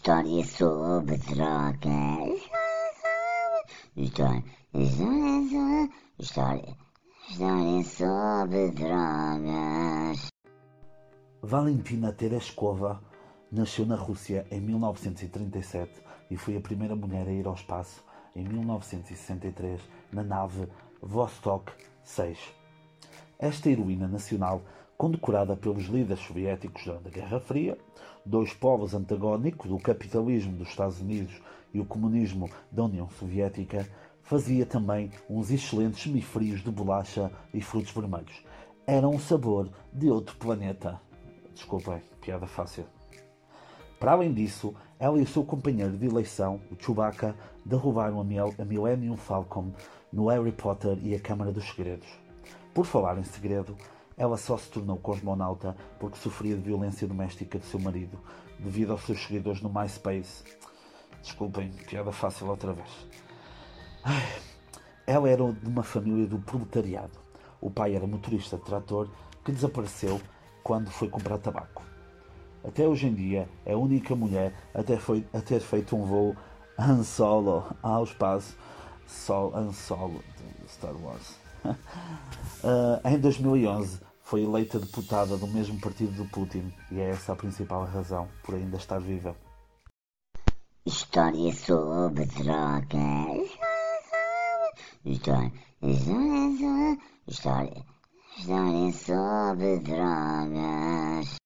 História sobre drogas. História, história, história sobre drogas. Valentina Tereshkova nasceu na Rússia em 1937 e foi a primeira mulher a ir ao espaço em 1963 na nave Vostok 6. Esta heroína nacional, condecorada pelos líderes soviéticos durante a Guerra Fria, dois povos antagónicos, o capitalismo dos Estados Unidos e o comunismo da União Soviética, fazia também uns excelentes semifrios de bolacha e frutos vermelhos. Era um sabor de outro planeta. Desculpem, piada fácil. Para além disso, ela e o seu companheiro de eleição, o Chewbacca, derrubaram a a Millennium Falcon no Harry Potter e a Câmara dos Segredos. Por falar em segredo, ela só se tornou cosmonauta porque sofria de violência doméstica de seu marido, devido aos seus seguidores no MySpace. Desculpem, piada fácil outra vez. Ela era de uma família do proletariado. O pai era motorista de trator que desapareceu quando foi comprar tabaco. Até hoje em dia é a única mulher a ter, foi- a ter feito um voo Han Solo ao espaço Sol Han Solo de Star Wars. Ah, em 2011 foi eleita deputada do mesmo partido do Putin e é essa a principal razão por ainda estar viva. História sobre drogas. História, história, história, história sobre drogas.